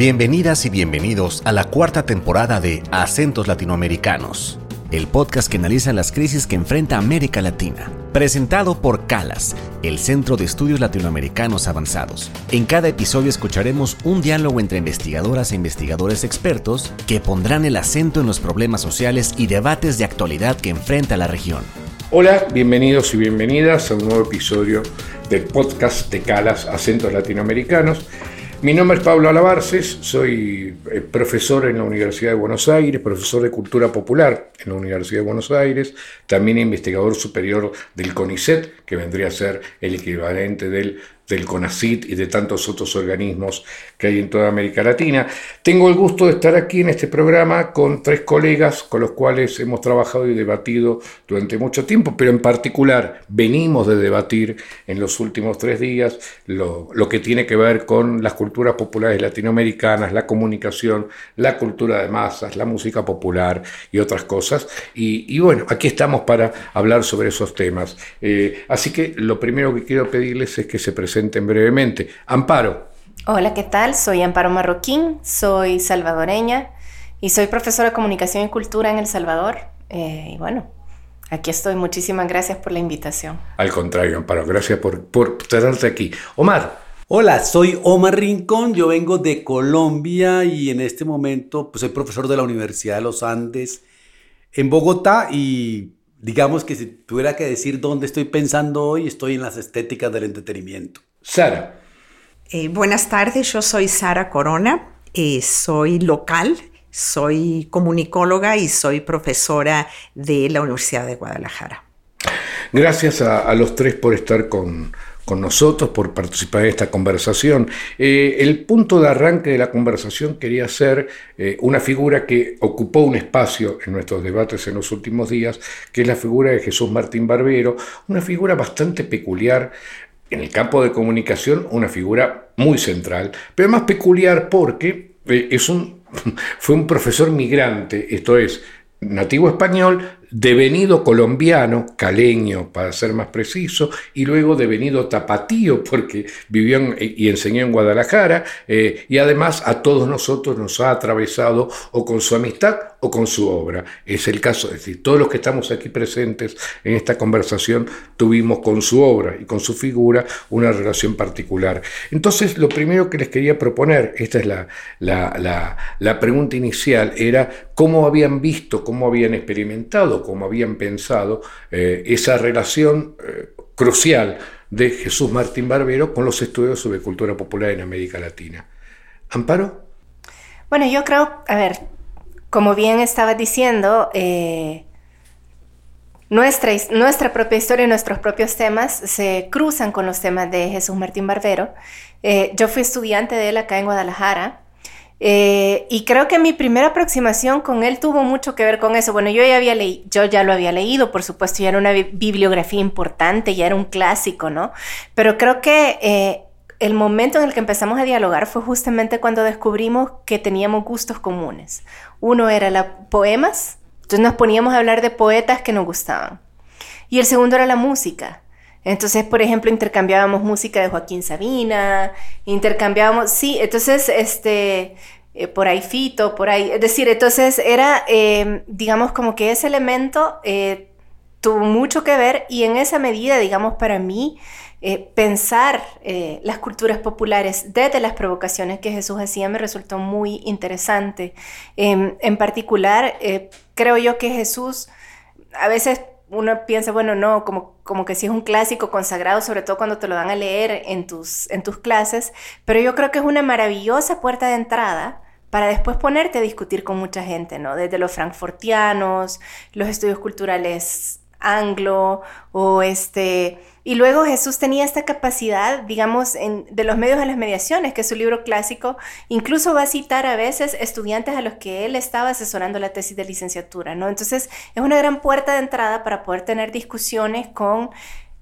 Bienvenidas y bienvenidos a la cuarta temporada de Acentos Latinoamericanos, el podcast que analiza las crisis que enfrenta América Latina. Presentado por CALAS, el Centro de Estudios Latinoamericanos Avanzados. En cada episodio escucharemos un diálogo entre investigadoras e investigadores expertos que pondrán el acento en los problemas sociales y debates de actualidad que enfrenta la región. Hola, bienvenidos y bienvenidas a un nuevo episodio del podcast de CALAS Acentos Latinoamericanos. Mi nombre es Pablo Alabarces, soy eh, profesor en la Universidad de Buenos Aires, profesor de Cultura Popular en la Universidad de Buenos Aires, también investigador superior del CONICET, que vendría a ser el equivalente del del CONACIT y de tantos otros organismos que hay en toda América Latina. Tengo el gusto de estar aquí en este programa con tres colegas con los cuales hemos trabajado y debatido durante mucho tiempo, pero en particular venimos de debatir en los últimos tres días lo, que tiene que ver con las culturas populares latinoamericanas, la comunicación, la cultura de masas, la música popular y otras cosas. Y, bueno, aquí estamos para hablar sobre esos temas. Eh, así que lo primero que quiero pedirles es que se presenten brevemente. Amparo. Hola, ¿qué tal? Soy Amparo Marroquín, soy salvadoreña y soy profesora de comunicación y cultura en El Salvador. Eh, y bueno, aquí estoy. Muchísimas gracias por la invitación. Al contrario, Amparo, gracias por, por tenerte aquí. Omar. Hola, soy Omar Rincón, yo vengo de Colombia y en este momento pues, soy profesor de la Universidad de los Andes en Bogotá y digamos que si tuviera que decir dónde estoy pensando hoy, estoy en las estéticas del entretenimiento. Sara. Eh, buenas tardes, yo soy Sara Corona, eh, soy local, soy comunicóloga y soy profesora de la Universidad de Guadalajara. Gracias a los tres por estar con, con nosotros, por participar en esta conversación. Eh, el punto de arranque de la conversación quería ser eh, una figura que ocupó un espacio en nuestros debates en los últimos días, que es la figura de Jesús Martín Barbero, una figura bastante peculiar en el campo de comunicación, una figura muy central, pero más peculiar porque eh, es un, fue un profesor migrante, esto es, nativo español, devenido colombiano, caleño para ser más preciso, y luego devenido tapatío porque vivió y enseñó en Guadalajara, eh, y además a todos nosotros nos ha atravesado o con su amistad o con su obra. Es el caso, es decir, todos los que estamos aquí presentes en esta conversación tuvimos con su obra y con su figura una relación particular. Entonces, lo primero que les quería proponer, esta es la pregunta inicial, era cómo habían visto, cómo habían experimentado, como habían pensado eh, esa relación eh, crucial de Jesús Martín Barbero con los estudios sobre cultura popular en América Latina. ¿Amparo? Bueno, yo creo, a ver, como bien estaba diciendo, eh, nuestra, nuestra propia historia y nuestros propios temas se cruzan con los temas de Jesús Martín Barbero. yo fui estudiante de él acá en Guadalajara eh, y creo que mi primera aproximación con él tuvo mucho que ver con eso. Bueno, yo ya había leído, yo ya lo había leído, por supuesto, ya era una bibliografía importante, ya era un clásico, ¿no? Pero creo que eh, el momento en el que empezamos a dialogar fue justamente cuando descubrimos que teníamos gustos comunes. Uno era los poemas, entonces nos poníamos a hablar de poetas que nos gustaban. Y el segundo era la música. Entonces, por ejemplo, intercambiábamos música de Joaquín Sabina, intercambiábamos, sí, entonces, este, eh, por ahí Fito, por ahí, es decir, entonces era, em, digamos, como que ese elemento eh, tuvo mucho que ver y en esa medida, digamos, para mí, eh, pensar las culturas populares desde las provocaciones que Jesús hacía me resultó muy interesante. Em, en particular, creo yo que Jesús a veces uno piensa, bueno, no, como, como que sí es un clásico consagrado, sobre todo cuando te lo dan a leer en tus, en tus clases, pero yo creo que es una maravillosa puerta de entrada para después ponerte a discutir con mucha gente, ¿no? Desde los frankfurtianos, los estudios culturales anglo o este y luego Jesús tenía esta capacidad, digamos, de los medios a las mediaciones, que es su libro clásico, incluso va a citar a veces estudiantes a los que él estaba asesorando la tesis de licenciatura, ¿no? Entonces es una gran puerta de entrada para poder tener discusiones con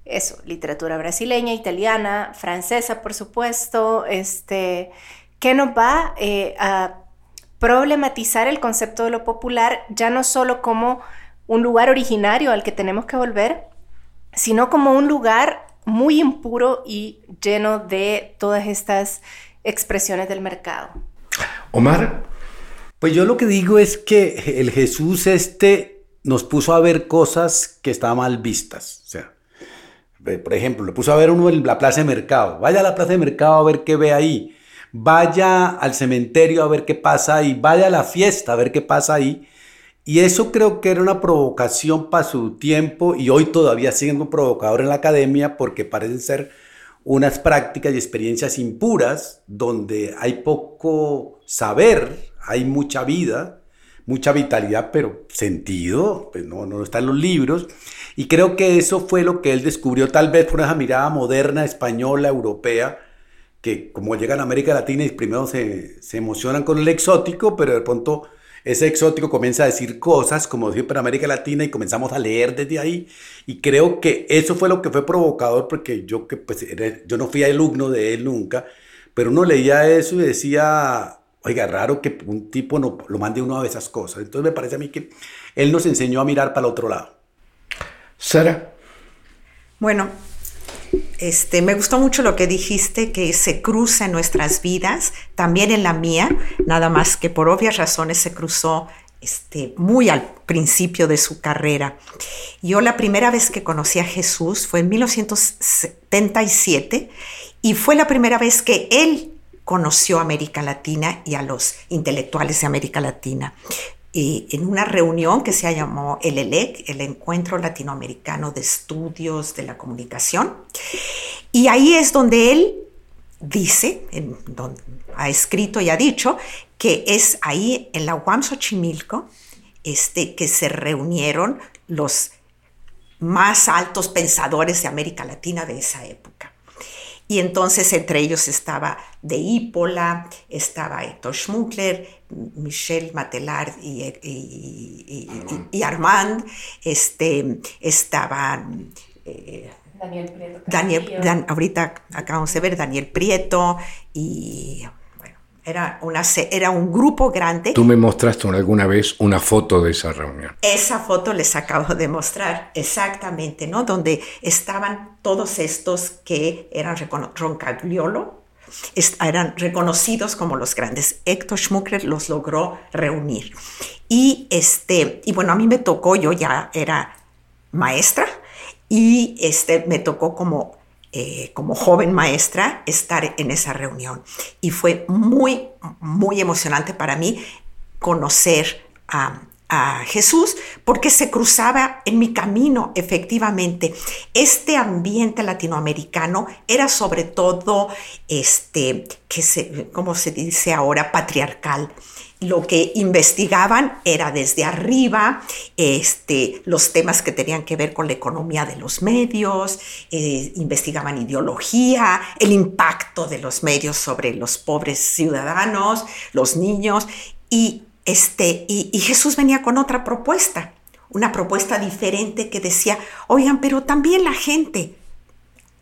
eso, literatura brasileña, italiana, francesa, por supuesto, este, que nos va eh, a problematizar el concepto de lo popular, ya no solo como un lugar originario al que tenemos que volver, sino como un lugar muy impuro y lleno de todas estas expresiones del mercado. Omar. Pues yo lo que digo es que el Jesús este nos puso a ver cosas que estaban mal vistas. O sea, por ejemplo, le puso a ver uno en la plaza de mercado. Vaya a la plaza de mercado a ver qué ve ahí. Vaya al cementerio a ver qué pasa ahí. Vaya a la fiesta a ver qué pasa ahí. Y eso creo que era una provocación para su tiempo y hoy todavía siendo un provocador en la academia porque parecen ser unas prácticas y experiencias impuras donde hay poco saber, hay mucha vida, mucha vitalidad, pero sentido, pues no, no está en los libros. Y creo que eso fue lo que él descubrió, tal vez por esa mirada moderna, española, europea, que como llegan a América Latina y primero se, se emocionan con el exótico, pero de pronto ese exótico comienza a decir cosas, como siempre en América Latina, y comenzamos a leer desde ahí. Y creo que eso fue lo que fue provocador, porque yo, que, pues, yo no fui alumno de él nunca, pero uno leía eso y decía, oiga, raro que un tipo no, lo mande uno a esas cosas. Entonces me parece a mí que él nos enseñó a mirar para el otro lado. Sara. Bueno, este, me gustó mucho lo que dijiste, que se cruza en nuestras vidas, también en la mía, nada más que por obvias razones se cruzó este, muy al principio de su carrera. Yo la primera vez que conocí a Jesús fue en 1977 y fue la primera vez que él conoció a América Latina y a los intelectuales de América Latina en una reunión que se llamó el ELEC, el Encuentro Latinoamericano de Estudios de la Comunicación. Y ahí es donde él dice, donde ha escrito y ha dicho, que es ahí en la UAM Xochimilco este, que se reunieron los más altos pensadores de América Latina de esa época. Y entonces entre ellos estaba De Hípola, estaba Héctor Schmuckler, Michel Matelard y, Armand, este, estaban... Eh, Daniel Prieto. Daniel, ahorita acabamos de ver Daniel Prieto y era, una, era un grupo grande. Tú me mostraste alguna vez una foto de esa reunión. Esa foto les acabo de mostrar, exactamente, ¿no? Donde estaban todos estos que eran Roncagliolo, eran reconocidos como los grandes. Héctor Schmuckler los logró reunir. Y, este, y bueno, a mí me tocó, yo ya era maestra, y este, me tocó como eh, como joven maestra estar en esa reunión. Y fue muy, muy emocionante para mí conocer a, Jesús porque se cruzaba en mi camino efectivamente. Este ambiente latinoamericano era sobre todo, este, que se, como se dice ahora, patriarcal lo que investigaban era desde arriba este, los temas que tenían que ver con la economía de los medios, eh, investigaban ideología, el impacto de los medios sobre los pobres ciudadanos, los niños, y, este, y, Jesús venía con otra propuesta, una propuesta diferente que decía, oigan, pero también la gente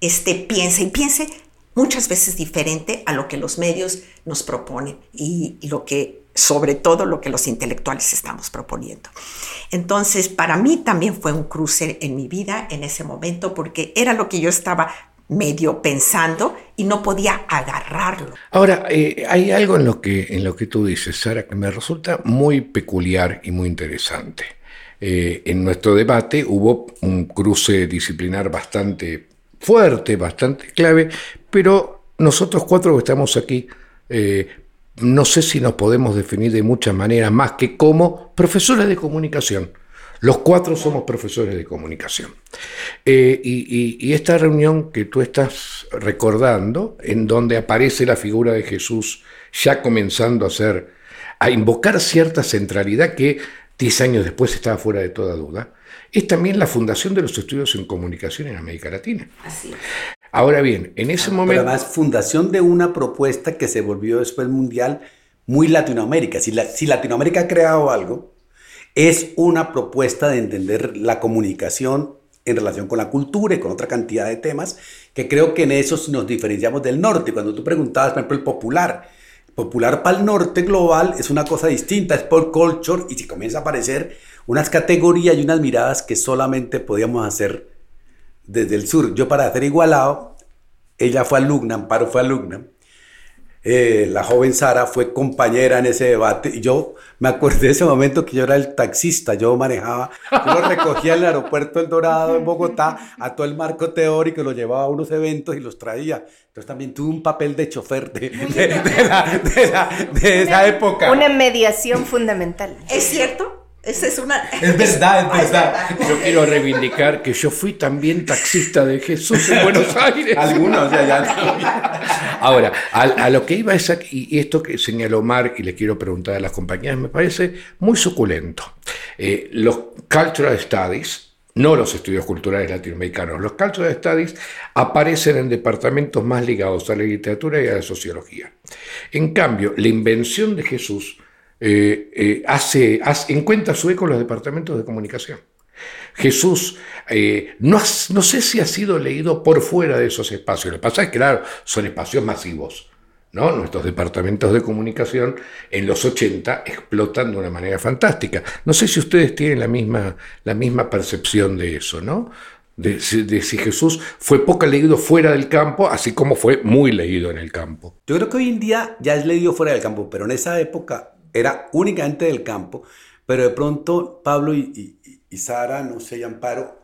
este, piensa y piense muchas veces diferente a lo que los medios nos proponen y lo que sobre todo lo que los intelectuales estamos proponiendo. Entonces, para mí también fue un cruce en mi vida en ese momento porque era lo que yo estaba medio pensando y no podía agarrarlo. Ahora, eh, hay algo en lo, que, en lo que tú dices, Sara, que me resulta muy peculiar y muy interesante. Eh, en nuestro debate hubo un cruce disciplinar bastante fuerte, bastante clave, pero nosotros cuatro que estamos aquí eh, no sé si nos podemos definir de muchas maneras más que como profesores de comunicación. Los cuatro somos profesores de comunicación. Eh, y, esta reunión que tú estás recordando, en donde aparece la figura de Jesús ya comenzando a ser, a invocar cierta centralidad que diez años después estaba fuera de toda duda, es también la fundación de los estudios en comunicación en América Latina. Así Ahora bien, en ese momento... Pero además, fundación de una propuesta que se volvió después mundial muy Latinoamérica. Si, si Latinoamérica ha creado algo, es una propuesta de entender la comunicación en relación con la cultura y con otra cantidad de temas, que creo que en eso nos diferenciamos del norte. Cuando tú preguntabas, por ejemplo, el popular, popular para el norte global es una cosa distinta, es por culture, y si comienza a aparecer unas categorías y unas miradas que solamente podíamos hacer desde el sur. Yo para hacer igualado, ella fue alumna, Amparo fue alumna. Eh, la joven Sara fue compañera en ese debate y yo me acordé de ese momento que yo era el taxista, yo manejaba, yo lo recogía en el aeropuerto El Dorado en Bogotá, a todo el marco teórico, lo llevaba a unos eventos y los traía. Entonces también tuve un papel de chofer de, de esa época. Una mediación fundamental. ¿Es cierto? Esa es una... Es verdad, es verdad. Yo quiero reivindicar que yo fui también taxista de Jesús en Buenos Aires. Algunos, ya, ya. Ahora, a, lo que iba es aquí, y esto que señaló Mar, y le quiero preguntar a las compañías, me parece muy suculento. Eh, los Cultural Studies, no los estudios culturales latinoamericanos, los Cultural Studies aparecen en departamentos más ligados a la literatura y a la sociología. En cambio, la invención de Jesús eh, eh, hace, encuentra su eco en los departamentos de comunicación. Jesús, eh, no, no, sé si ha sido leído por fuera de esos espacios. Lo que pasa es que, claro, son espacios masivos. ¿no? Nuestros departamentos de comunicación en los 80 explotan de una manera fantástica. No sé si ustedes tienen la misma, la misma percepción de eso, ¿no? De, de, si Jesús fue poco leído fuera del campo, así como fue muy leído en el campo. Yo creo que hoy en día ya es leído fuera del campo, pero en esa época era únicamente del campo, pero de pronto Pablo y, Sara, no sé, Amparo,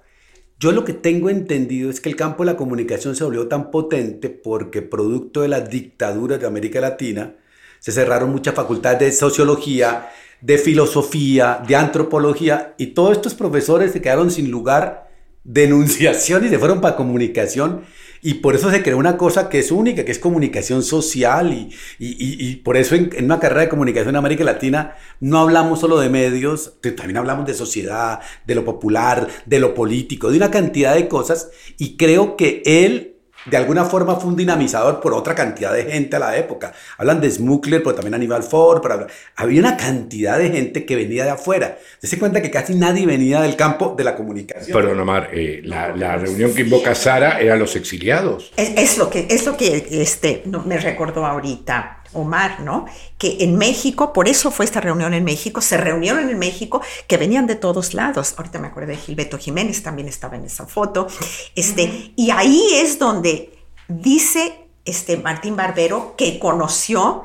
yo lo que tengo entendido es que el campo de la comunicación se volvió tan potente porque producto de las dictaduras de América Latina se cerraron muchas facultades de sociología, de filosofía, de antropología y todos estos profesores se quedaron sin lugar de enunciación y se fueron para comunicación y por eso se creó una cosa que es única, que es comunicación social. Y, y, por eso en, una carrera de comunicación en América Latina no hablamos solo de medios, también hablamos de sociedad, de lo popular, de lo político, de una cantidad de cosas. Y creo que él de alguna forma fue un dinamizador por otra cantidad de gente a la época. Hablan de Smuckler, pero también Aníbal Ford. Pero había una cantidad de gente que venía de afuera. Se cuenta que casi nadie venía del campo de la comunicación. Perdón, Omar, eh, la, la, reunión que invoca Sara era los exiliados. Es, es, lo que, es lo que este, me recordó ahorita. Omar, ¿no? Que en México, por eso fue esta reunión en México, se reunieron en México, que venían de todos lados. Ahorita me acuerdo de Gilberto Jiménez, también estaba en esa foto. Este, Y ahí es donde dice este Martín Barbero que conoció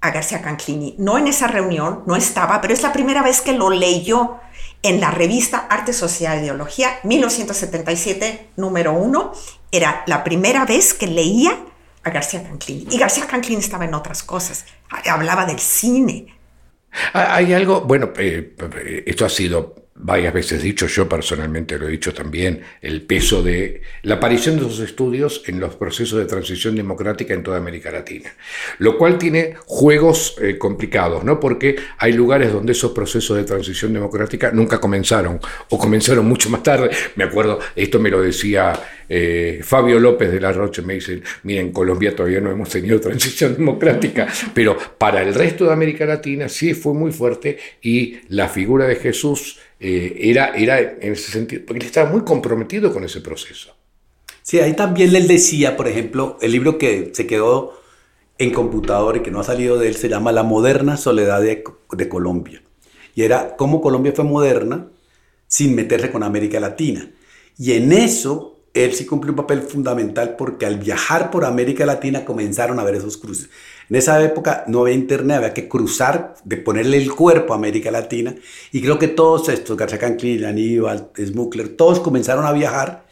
a García Canclini. No en esa reunión, no estaba, pero es la primera vez que lo leyó en la revista Arte, Sociedad e Ideología, 1977, número uno. Era la primera vez que leía a García Canclini. Y García Canclini estaba en otras cosas, hablaba del cine. Hay algo, bueno, eh, eh, esto ha sido varias veces dicho, yo personalmente lo he dicho también, el peso de la aparición de esos estudios en los procesos de transición democrática en toda América Latina. Lo cual tiene juegos eh, complicados, ¿no? Porque hay lugares donde esos procesos de transición democrática nunca comenzaron o comenzaron mucho más tarde. Me acuerdo, esto me lo decía eh, Fabio López de la Roche, me dice, miren, en Colombia todavía no hemos tenido transición democrática, pero para el resto de América Latina sí fue muy fuerte y la figura de Jesús eh, era, era en ese sentido, porque él estaba muy comprometido con ese proceso. Sí, ahí también él decía, por ejemplo, el libro que se quedó en computador y que no ha salido de él se llama La moderna soledad de, de Colombia. Y era cómo Colombia fue moderna sin meterse con América Latina. Y en eso él sí cumplió un papel fundamental porque al viajar por América Latina comenzaron a ver esos cruces. En esa época no había internet, había que cruzar, de ponerle el cuerpo a América Latina. Y creo que todos estos, García Canclin, Aníbal, Smuckler, todos comenzaron a viajar.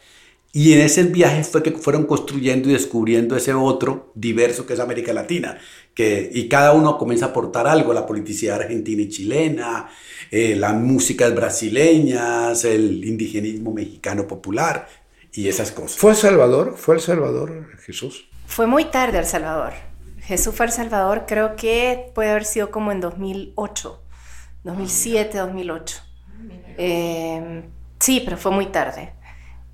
Y en ese viaje fue que fueron construyendo y descubriendo ese otro diverso que es América Latina. Que, y cada uno comienza a aportar algo, la politicidad argentina y chilena, eh, las músicas brasileñas, el indigenismo mexicano popular, y esas cosas. ¿Fue El Salvador? ¿Fue El Salvador Jesús? Fue muy tarde El Salvador. Jesús fue El Salvador, creo que puede haber sido como en 2008, 2007, 2008. sí, pero fue muy tarde.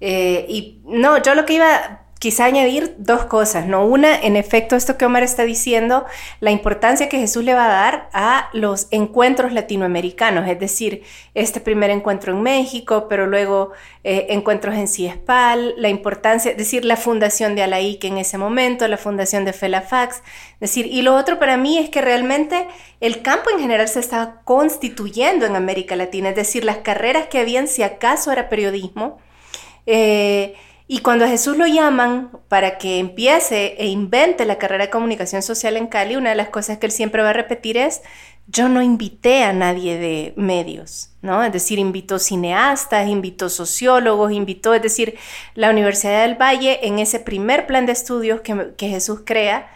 Eh, y no, yo lo que iba quizá añadir dos cosas, ¿no? Una, en efecto, esto que Omar está diciendo, la importancia que Jesús le va a dar a los encuentros latinoamericanos, es decir, este primer encuentro en México, pero luego eh, encuentros en Ciespal, la importancia, es decir, la fundación de Alaíque en ese momento, la fundación de Felafax, es decir, y lo otro para mí es que realmente el campo en general se estaba constituyendo en América Latina, es decir, las carreras que habían, si acaso era periodismo, eh, Y cuando a Jesús lo llaman para que empiece e invente la carrera de comunicación social en Cali, una de las cosas que él siempre va a repetir es, yo no invité a nadie de medios, ¿no? Es decir, invitó cineastas, invitó sociólogos, invitó, es decir, la Universidad del Valle en ese primer plan de estudios que, que Jesús crea,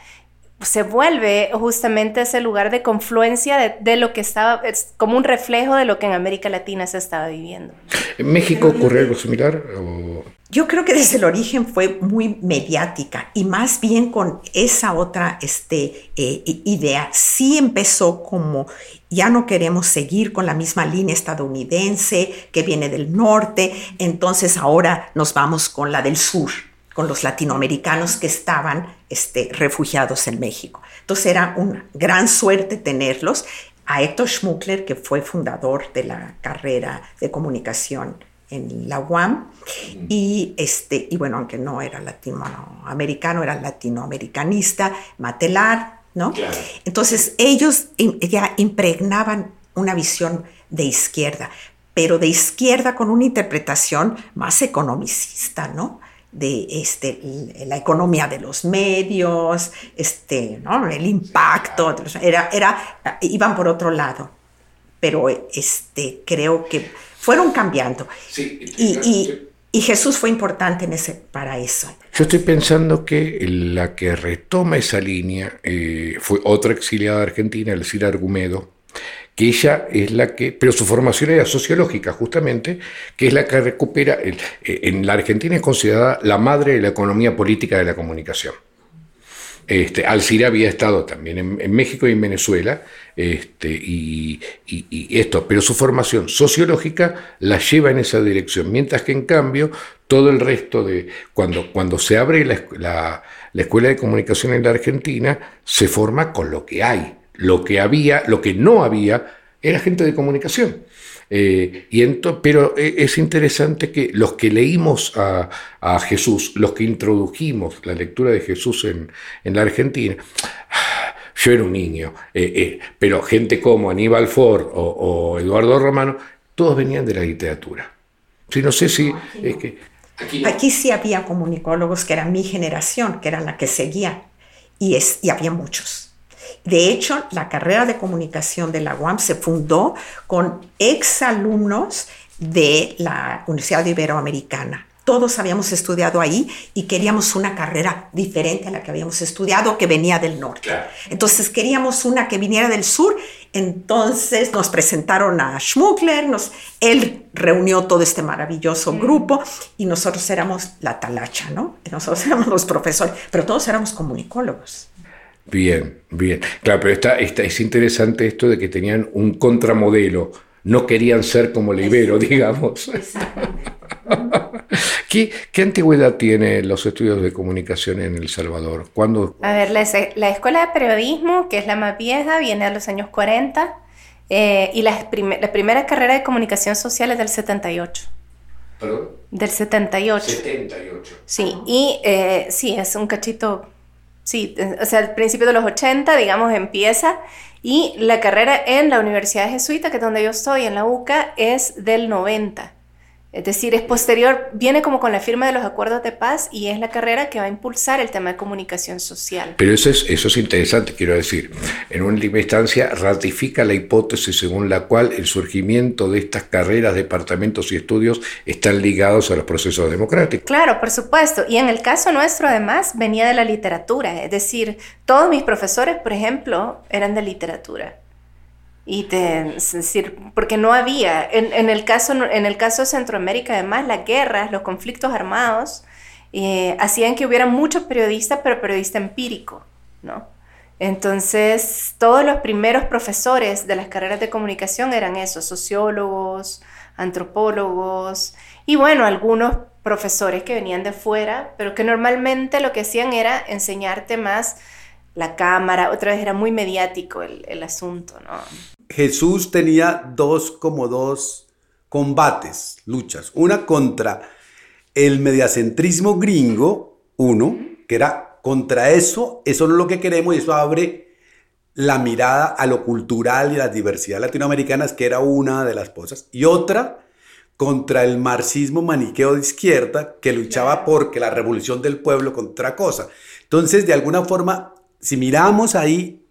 se vuelve justamente ese lugar de confluencia de, lo que estaba, es como un reflejo de lo que en América Latina se estaba viviendo. ¿En México ocurre algo similar? Yo creo que desde el origen fue muy mediática y más bien con esa otra este, eh, idea. Sí empezó como ya no queremos seguir con la misma línea estadounidense que viene del norte, entonces ahora nos vamos con la del sur con los latinoamericanos que estaban este, refugiados en México. Entonces era una gran suerte tenerlos. A Héctor Schmuckler, que fue fundador de la carrera de comunicación en la UAM, y, este, y bueno, aunque no era latinoamericano, era latinoamericanista, Matelar, ¿no? Entonces ellos ya impregnaban una visión de izquierda, pero de izquierda con una interpretación más economicista, ¿no? De este, la economía de los medios, este, ¿no? el impacto, era, era, iban por otro lado, pero este, creo que fueron cambiando. y, y, Jesús fue importante en ese, para eso. Yo estoy pensando que la que retoma esa línea eh, fue otra exiliada argentina, Elcira Argumedo, que ella es la que, pero su formación era sociológica justamente, que es la que recupera, eh, en la Argentina es considerada la madre de la economía política de la comunicación. Este, Alcira había estado también en, México y en Venezuela, este, y, esto, pero su formación sociológica la lleva en esa dirección, mientras que en cambio todo el resto de, cuando, cuando se abre la escuela de comunicación en la Argentina, se forma con lo que hay, lo que había, lo que no había, era gente de comunicación. Eh, y pero eh, es interesante que los que leímos a, Jesús, los que introdujimos la lectura de Jesús en, la Argentina, yo era un niño, eh, pero gente como Aníbal Ford o, Eduardo Romano, todos venían de la literatura. Sí, no sé si es que... Aquí, sí había comunicólogos que eran mi generación, que eran la que seguía, y, es, y había muchos. De hecho, la carrera de comunicación de la UAM se fundó con exalumnos de la Universidad Iberoamericana. Todos habíamos estudiado ahí y queríamos una carrera diferente a la que habíamos estudiado, que venía del norte. Entonces queríamos una que viniera del sur. Entonces nos presentaron a Schmuckler, nos, él reunió todo este maravilloso mm. grupo y nosotros éramos la talacha, ¿no? Nosotros éramos los profesores, pero todos éramos comunicólogos. Bien, bien. Claro, pero está, es interesante esto de que tenían un contramodelo. No querían ser como el Ibero, digamos. ¿Qué, ¿Qué, antigüedad tienen los estudios de comunicación en El Salvador? ¿Cuándo? A ver, la, Escuela de Periodismo, que es la más vieja, viene a los años 40 eh, y la, la, primera carrera de comunicación social es del 78. ¿Perdón? Del 78. 78. Sí, y eh, sí, es un cachito Sí, o sea, al principio de los 80, digamos, empieza y la carrera en la Universidad Jesuita, que es donde yo estoy, en la UCA, es del 90. Es decir, es posterior, viene como con la firma de los acuerdos de paz y es la carrera que va a impulsar el tema de comunicación social. Pero eso es, eso es interesante, quiero decir. En última instancia, ratifica la hipótesis según la cual el surgimiento de estas carreras, departamentos y estudios están ligados a los procesos democráticos. Claro, por supuesto. Y en el caso nuestro, además, venía de la literatura. Es decir, todos mis profesores, por ejemplo, eran de literatura. Y te, es decir, porque no había, en, el caso, en el caso de Centroamérica además, las guerras, los conflictos armados, eh, hacían que hubiera muchos periodistas, pero periodista empírico, ¿no? Entonces, todos los primeros profesores de las carreras de comunicación eran esos, sociólogos, antropólogos, y bueno, algunos profesores que venían de fuera, pero que normalmente lo que hacían era enseñarte más la cámara, otra vez era muy mediático el, el asunto, ¿no? Jesús tenía dos como dos combates, luchas. Una contra el mediacentrismo gringo, uno, que era contra eso, eso no es lo que queremos y eso abre la mirada a lo cultural y a la diversidad latinoamericana, que era una de las cosas. Y otra contra el marxismo maniqueo de izquierda que luchaba porque la revolución del pueblo contra cosa. Entonces, de alguna forma, si miramos ahí,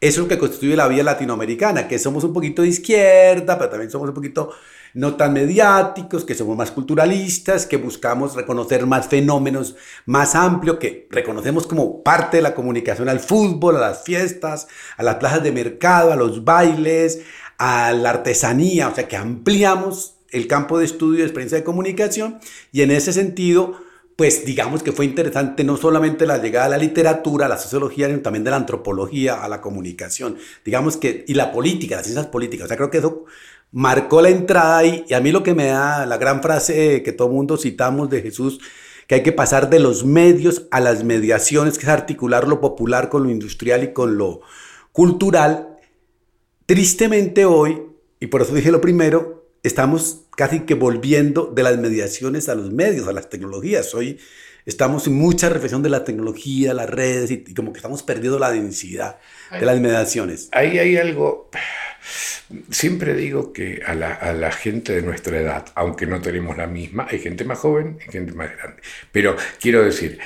eso es lo que constituye la vía latinoamericana, que somos un poquito de izquierda, pero también somos un poquito no tan mediáticos, que somos más culturalistas, que buscamos reconocer más fenómenos más amplios, que reconocemos como parte de la comunicación al fútbol, a las fiestas, a las plazas de mercado, a los bailes, a la artesanía, o sea que ampliamos el campo de estudio de experiencia de comunicación y en ese sentido, pues digamos que fue interesante no solamente la llegada a la literatura, la sociología, sino también de la antropología, a la comunicación, digamos que, y la política, las ciencias políticas. O sea, creo que eso marcó la entrada ahí. Y a mí lo que me da la gran frase que todo mundo citamos de Jesús, que hay que pasar de los medios a las mediaciones, que es articular lo popular con lo industrial y con lo cultural. Tristemente hoy, y por eso dije lo primero, estamos casi que volviendo de las mediaciones a los medios, a las tecnologías. Hoy estamos en mucha reflexión de la tecnología, las redes, y, como que estamos perdiendo la densidad de las mediaciones. Ahí hay algo Siempre digo que a la, gente de nuestra edad, aunque no tenemos la misma, hay gente más joven y gente más grande. Pero quiero decir,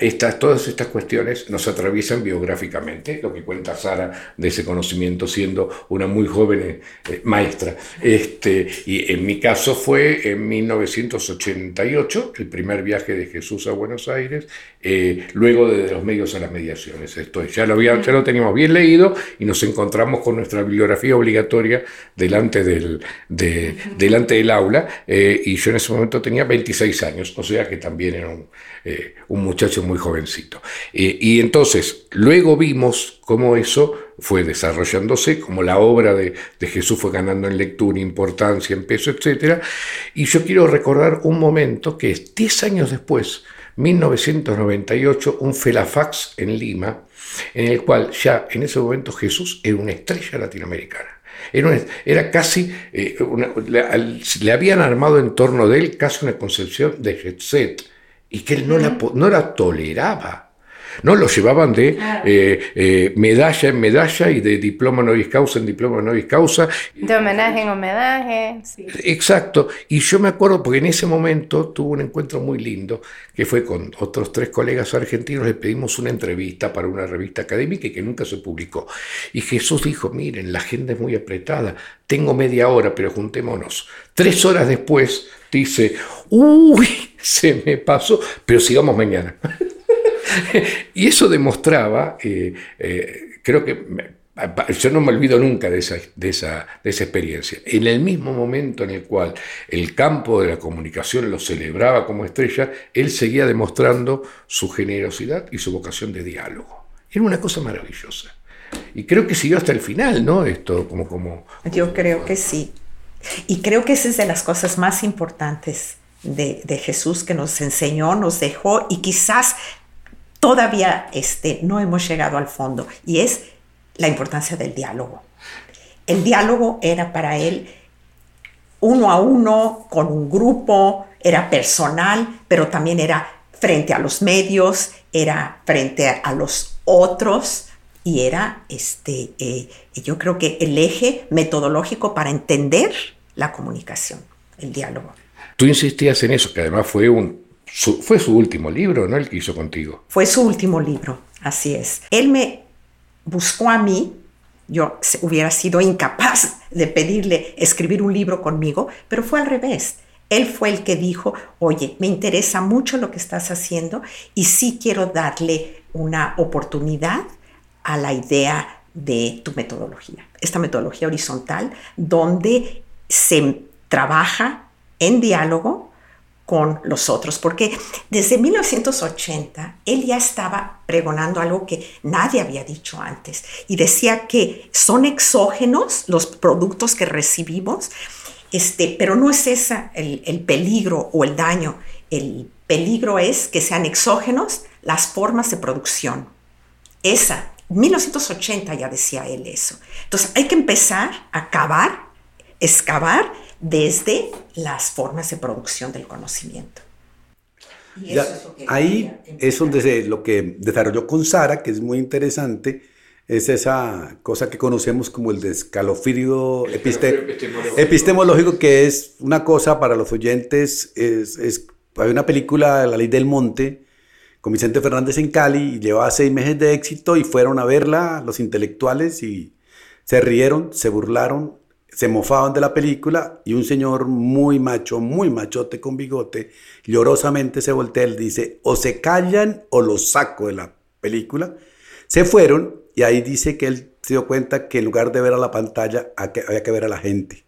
estas, todas estas cuestiones nos atraviesan biográficamente, lo que cuenta Sara de ese conocimiento siendo una muy joven eh, maestra. Este, y en mi caso fue en 1988, el primer viaje de Jesús a Buenos Aires, eh, luego de, los medios a las mediaciones. Esto ya, lo ya lo teníamos bien leído y nos encontramos con nuestra bibliografía obligatoria delante del, delante del aula eh, y yo en ese momento tenía 26 años, o sea que también era un, eh, muchacho muy jovencito. Eh, y entonces luego vimos cómo eso fue desarrollándose, como la obra de, de, Jesús fue ganando en lectura, importancia, en peso, etc. Y yo quiero recordar un momento que es 10 años después, 1998, un Felafax en Lima, en el cual ya en ese momento Jesús era una estrella latinoamericana. Era, casi, eh, le, habían armado en torno de él casi una concepción de jet y que él no, la, no la toleraba. ¿No? Lo llevaban de eh, eh, medalla en medalla y de diploma novis causa en diploma novis causa. De homenaje en homenaje. Exacto. Y yo me acuerdo porque en ese momento tuve un encuentro muy lindo, que fue con otros tres colegas argentinos, le pedimos una entrevista para una revista académica y que nunca se publicó. Y Jesús dijo, miren, la agenda es muy apretada, tengo media hora, pero juntémonos. Tres horas después dice, uy, se me pasó, pero sigamos mañana. y eso demostraba, eh, eh, creo que yo no me olvido nunca de esa, de, esa, de esa experiencia. En el mismo momento en el cual el campo de la comunicación lo celebraba como estrella, él seguía demostrando su generosidad y su vocación de diálogo. Era una cosa maravillosa. Y creo que siguió hasta el final, ¿no? Esto como... como Yo creo que sí. Y creo que esa es de las cosas más importantes de, de Jesús que nos enseñó, nos dejó y quizás todavía este, no hemos llegado al fondo y es la importancia del diálogo. El diálogo era para él uno a uno, con un grupo, era personal, pero también era frente a los medios, era frente a los otros y era, este, eh, yo creo que el eje metodológico para entender la comunicación, el diálogo. Tú insistías en eso, que además fue un fue su último libro, ¿no? El que hizo contigo. Fue su último libro, así es. Él me buscó a mí, yo hubiera sido incapaz de pedirle escribir un libro conmigo, pero fue al revés. Él fue el que dijo, oye, me interesa mucho lo que estás haciendo y sí quiero darle una oportunidad a la idea de tu metodología, esta metodología horizontal donde se trabaja en diálogo con los otros, porque desde 1980 él ya estaba pregonando algo que nadie había dicho antes y decía que son exógenos los productos que recibimos, este, pero no es ese el, el peligro o el daño, el peligro es que sean exógenos las formas de producción. Esa, 1980 ya decía él eso. Entonces hay que empezar a cavar, excavar desde las formas de producción del conocimiento. ahí es donde se, lo que desarrolló con Sara, que es muy interesante, es esa cosa que conocemos como el descalofrío epistemológico, que es una cosa para los oyentes, es, hay una película, La Ley del Monte, con Vicente Fernández en Cali, y llevaba seis meses de éxito y fueron a verla los intelectuales y se rieron, se burlaron, se mofaban de la película y un señor muy macho, muy machote con bigote, llorosamente se voltea y dice, o se callan o los saco de la película. Se fueron y ahí dice que él se dio cuenta que en lugar de ver a la pantalla había que ver a la gente.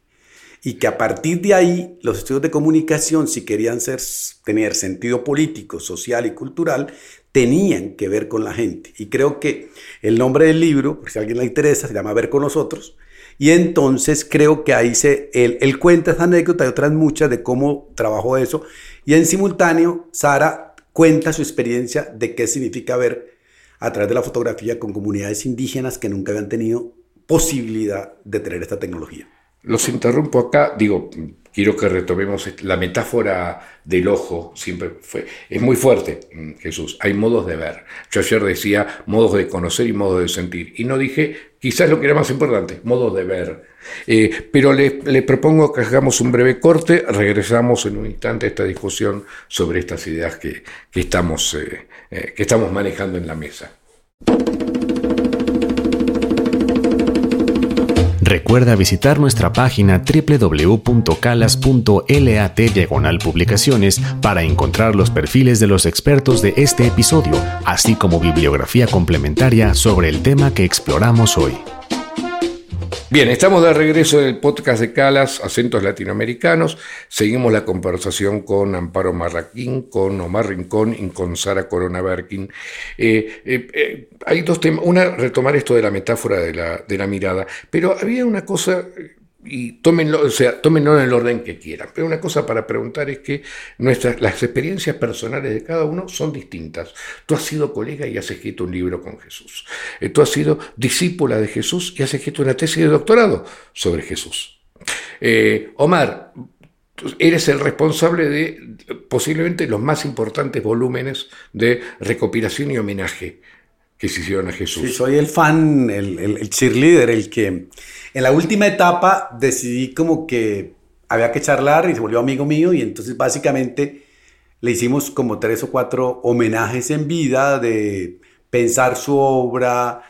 Y que a partir de ahí los estudios de comunicación, si querían ser, tener sentido político, social y cultural, tenían que ver con la gente. Y creo que el nombre del libro, si a alguien le interesa, se llama Ver con nosotros. Y entonces creo que ahí se, él, él cuenta esa anécdota y otras muchas de cómo trabajó eso. Y en simultáneo, Sara cuenta su experiencia de qué significa ver a través de la fotografía con comunidades indígenas que nunca habían tenido posibilidad de tener esta tecnología. Los interrumpo acá, digo, quiero que retomemos la metáfora del ojo, siempre fue, es muy fuerte, mm, Jesús, hay modos de ver. Yo ayer decía modos de conocer y modos de sentir, y no dije, quizás lo que era más importante, modos de ver. Eh, pero le, propongo que hagamos un breve corte, regresamos en un instante a esta discusión sobre estas ideas que, estamos, eh, eh, que estamos manejando en la mesa. Recuerda visitar nuestra página www.calas.lat publicaciones para encontrar los perfiles de los expertos de este episodio, así como bibliografía complementaria sobre el tema que exploramos hoy. Bien, estamos de regreso en el podcast de Calas, Acentos Latinoamericanos. Seguimos la conversación con Amparo Marraquín, con Omar Rincón y con Sara Corona Berkin. Eh, eh, eh, hay dos temas. Una, retomar esto de la metáfora de la mirada, pero había una cosa y tómenlo, o sea, en el orden que quieran. Pero una cosa para preguntar es que nuestras, las experiencias personales de cada uno son distintas. Tú has sido colega y has escrito un libro con Jesús. Eh, tú has sido discípula de Jesús y has escrito una tesis de doctorado sobre Jesús. Eh, Omar, eres el responsable de posiblemente los más importantes volúmenes de recopilación y homenaje que se hicieron a Jesús. Sí, soy el fan, el, el, cheerleader, el que en la última etapa decidí como que había que charlar y se volvió amigo mío y entonces básicamente le hicimos como tres o cuatro homenajes en vida de pensar su obra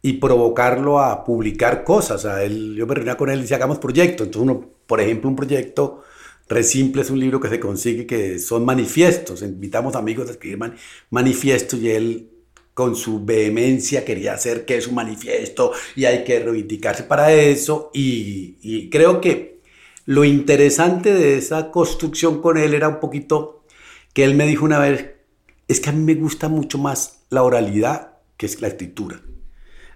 y provocarlo a publicar cosas. O él, yo me reunía con él y decía, hagamos proyectos. Entonces uno, por ejemplo, un proyecto Re Simple es un libro que se consigue que son manifiestos. Invitamos amigos a escribir manifiestos y él con su vehemencia quería hacer que es un manifiesto y hay que reivindicarse para eso. Y, creo que lo interesante de esa construcción con él era un poquito que él me dijo una vez, es que a mí me gusta mucho más la oralidad que la escritura.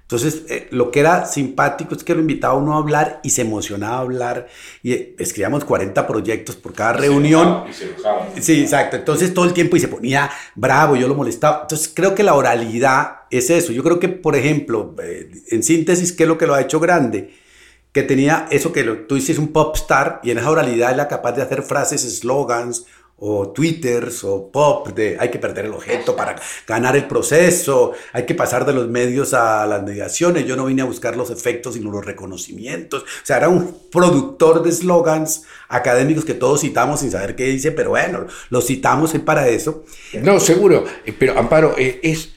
Entonces, eh, lo que era simpático es que lo invitaba uno a hablar y se emocionaba a hablar. Y eh, escribíamos 40 proyectos por cada reunión. sí, exacto. Entonces, todo el tiempo y se ponía bravo, yo lo molestaba. Entonces, creo que la oralidad es eso. Yo creo que, por ejemplo, eh, en síntesis, ¿qué es lo que lo ha hecho grande? Que tenía eso que tú dices un pop star y en esa oralidad era capaz de hacer frases, slogans o twitters o pop de hay que perder el objeto para ganar el proceso, hay que pasar de los medios a las mediaciones, yo no vine a buscar los efectos sino los reconocimientos, o sea, era un productor de slogans académicos que todos citamos sin saber qué dice, pero bueno, los citamos para eso. No, seguro, eh, pero Amparo, eh, es...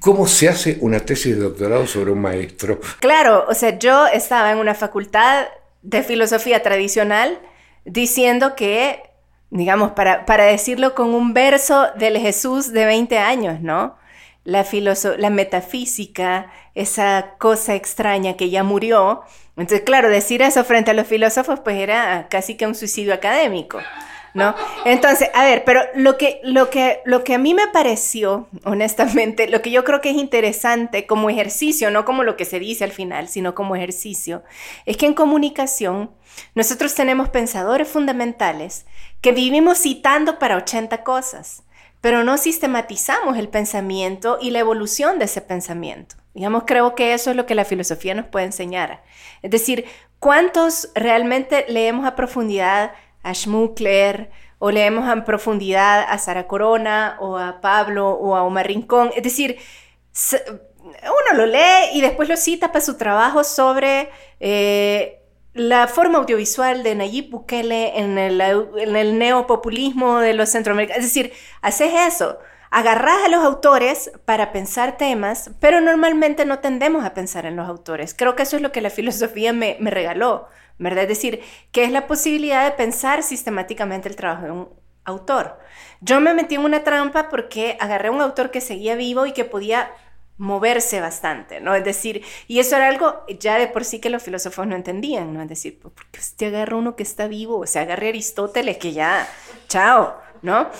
¿Cómo se hace una tesis de doctorado sobre un maestro? Claro, o sea, yo estaba en una facultad de filosofía tradicional diciendo que digamos, para, para decirlo con un verso del Jesús de 20 años, ¿no? La, la metafísica, esa cosa extraña que ya murió. Entonces, claro, decir eso frente a los filósofos, pues era casi que un suicidio académico. ¿No? Entonces, a ver, pero lo que, lo, que, lo que a mí me pareció, honestamente, lo que yo creo que es interesante como ejercicio, no como lo que se dice al final, sino como ejercicio, es que en comunicación nosotros tenemos pensadores fundamentales que vivimos citando para 80 cosas, pero no sistematizamos el pensamiento y la evolución de ese pensamiento. Digamos, creo que eso es lo que la filosofía nos puede enseñar. Es decir, ¿cuántos realmente leemos a profundidad a Schmuckler o leemos a profundidad a Sara Corona o a Pablo o a Omar Rincón? Es decir, uno lo lee y después lo cita para su trabajo sobre eh, la forma audiovisual de Nayib Bukele en el, en el neopopulismo de los centroamericanos. Es decir, haces eso agarras a los autores para pensar temas, pero normalmente no tendemos a pensar en los autores. Creo que eso es lo que la filosofía me, regaló, ¿verdad? Es decir, que es la posibilidad de pensar sistemáticamente el trabajo de un autor. Yo me metí en una trampa porque agarré un autor que seguía vivo y que podía moverse bastante, ¿no? Es decir, y eso era algo ya de por sí que los filósofos no entendían, ¿no? Es decir, ¿por qué usted agarra uno que está vivo? O sea, agarre Aristóteles que ya, chao, ¿no?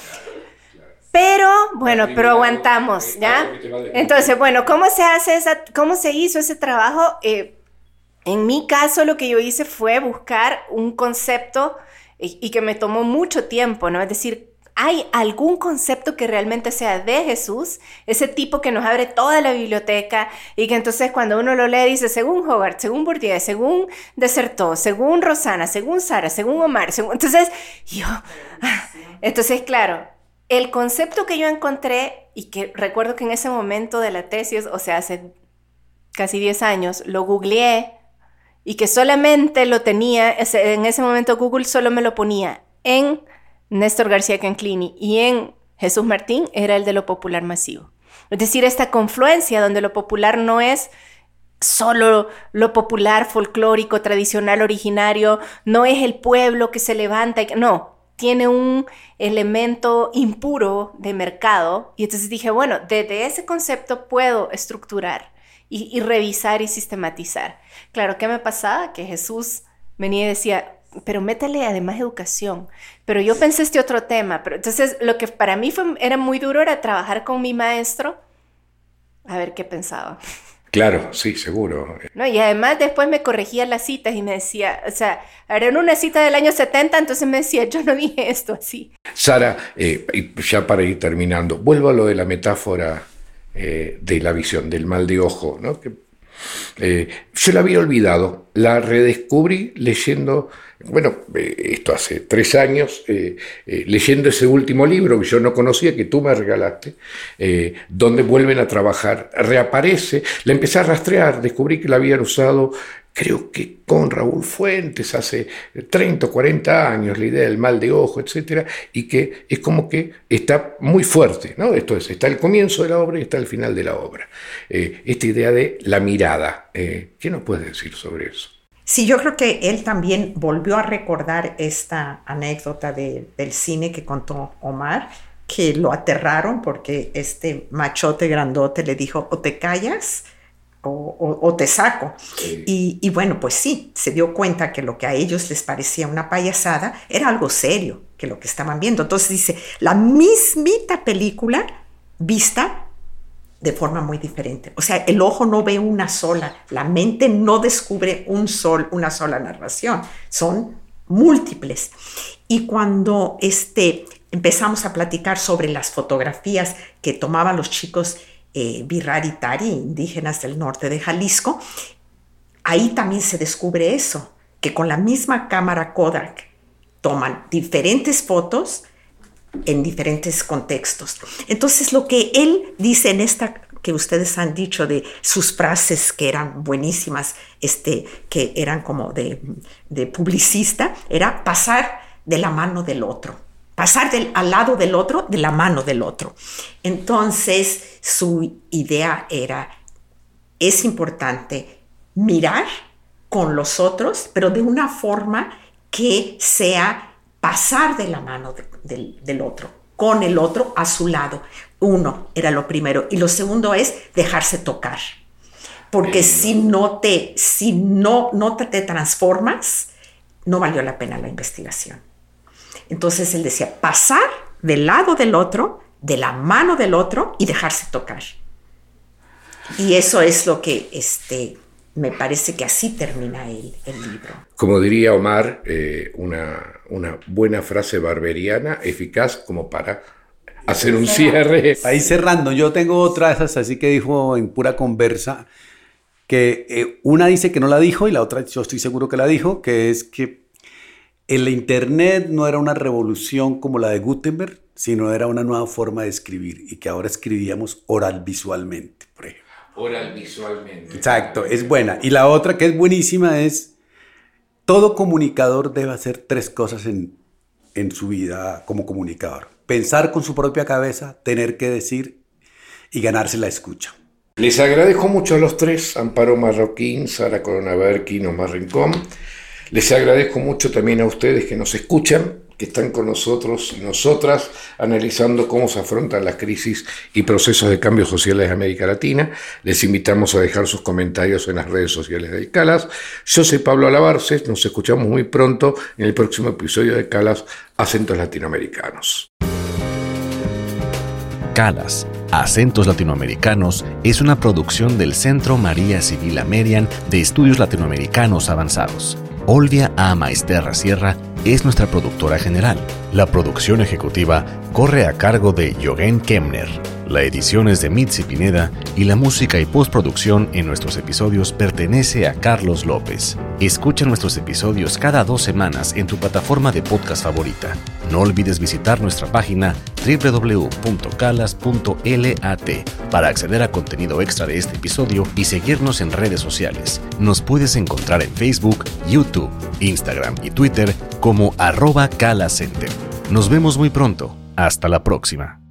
Pero, bueno, pero aguantamos, ¿ya? Entonces, bueno, ¿cómo se hace esa, cómo se hizo ese trabajo? Eh, en mi caso, lo que yo hice fue buscar un concepto y, que me tomó mucho tiempo, ¿no? Es decir, ¿hay algún concepto que realmente sea de Jesús? Ese tipo que nos abre toda la biblioteca y que entonces cuando uno lo lee dice, según Hogarth, según Bourdieu, según Desertó, según Rosana, según Sara, según Omar, según... Entonces, yo... Ah, entonces, claro, el concepto que yo encontré y que recuerdo que en ese momento de la tesis, o sea, hace casi 10 años, lo googleé y que solamente lo tenía, en ese momento Google solo me lo ponía en Néstor García Canclini y en Jesús Martín era el de lo popular masivo. Es decir, esta confluencia donde lo popular no es solo lo popular, folclórico, tradicional, originario, no es el pueblo que se levanta, y, no, tiene un elemento impuro de mercado. Y entonces dije, bueno, desde ese concepto puedo estructurar y, revisar y sistematizar. Claro, ¿qué me pasaba? Que Jesús venía y decía, pero métele además educación. Pero yo pensé este otro tema. Pero entonces lo que para mí fue, era muy duro era trabajar con mi maestro a ver qué pensaba. Claro, sí, seguro. No, y además después me corregía las citas y me decía, o sea, era en una cita del año 70, entonces me decía, yo no dije esto así. Sara, eh, ya para ir terminando, vuelvo a lo de la metáfora eh, de la visión, del mal de ojo, ¿no? Que, eh, yo la había olvidado, la redescubrí leyendo bueno, eh, esto hace tres años, eh, eh, leyendo ese último libro que yo no conocía, que tú me regalaste, donde vuelven a trabajar, reaparece, la empecé a rastrear, descubrí que la habían usado, creo que con Raúl Fuentes hace 30 o 40 años, la idea del mal de ojo, etcétera, y que es como que está muy fuerte, ¿no? Esto es, está el comienzo de la obra y está el final de la obra. esta idea de la mirada, ¿qué nos puedes decir sobre eso? Sí, yo creo que él también volvió a recordar esta anécdota del cine que contó Omar, que lo aterraron porque este machote grandote le dijo, o te callas o, te saco. Y, y, bueno, pues sí, se dio cuenta que lo que a ellos les parecía una payasada era algo serio, que lo que estaban viendo. Entonces dice, la mismita película vista de forma muy diferente. O sea, el ojo no ve una sola, la mente no descubre un sol, una sola narración, son múltiples. Y cuando este, empezamos a platicar sobre las fotografías que tomaban los chicos eh, Tari, indígenas del norte de Jalisco, ahí también se descubre eso, que con la misma cámara Kodak toman diferentes fotos, en diferentes contextos. Entonces, lo que él dice en esta que ustedes han dicho de sus frases que eran buenísimas, este, que eran como de, de publicista, era pasar de la mano del otro, pasar del, al lado del otro, de la mano del otro. Entonces, su idea era, es importante mirar con los otros, pero de una forma que sea pasar de la mano del, otro, con el otro a su lado. Uno era lo primero. Y lo segundo es dejarse tocar. Porque si no te, si no, no te, te transformas, no valió la pena la investigación. Entonces él decía, pasar del lado del otro, de la mano del otro y dejarse tocar. Y eso es lo que este, me parece que así termina el, el libro. Como diría Omar, eh, una, una, buena frase barberiana, eficaz como para hacer un cierre. Ahí cerrando, yo tengo otra de esas, así que dijo en pura conversa, que eh, una dice que no la dijo y la otra yo estoy seguro que la dijo, que es que el Internet no era una revolución como la de Gutenberg, sino era una nueva forma de escribir y que ahora escribíamos oral visualmente, por ejemplo. Oral visualmente. Exacto, es buena. Y la otra que es buenísima es, todo comunicador debe hacer tres cosas en, en su vida como comunicador. Pensar con su propia cabeza, tener que decir y ganarse la escucha. Les agradezco mucho a los tres, Amparo Marroquín, Sara Corona Berkin, Omar Rincón. Les agradezco mucho también a ustedes que nos escuchan, que están con nosotros y nosotras analizando cómo se afrontan las crisis y procesos de cambio sociales de América Latina. Les invitamos a dejar sus comentarios en las redes sociales de Calas. Yo soy Pablo Alabarces, nos escuchamos muy pronto en el próximo episodio de Calas Acentos Latinoamericanos. Calas, Acentos Latinoamericanos es una producción del Centro María Civil Amerian de Estudios Latinoamericanos Avanzados. Olvia A. Maesterra Sierra es nuestra productora general. La producción ejecutiva corre a cargo de Jogen Kemner. La edición es de Mitzi Pineda y la música y postproducción en nuestros episodios pertenece a Carlos López. Escucha nuestros episodios cada dos semanas en tu plataforma de podcast favorita. No olvides visitar nuestra página www.calas.lat para acceder a contenido extra de este episodio y seguirnos en redes sociales. Nos puedes encontrar en Facebook, YouTube, Instagram y Twitter como arroba calacenter. Nos vemos muy pronto. Hasta la próxima.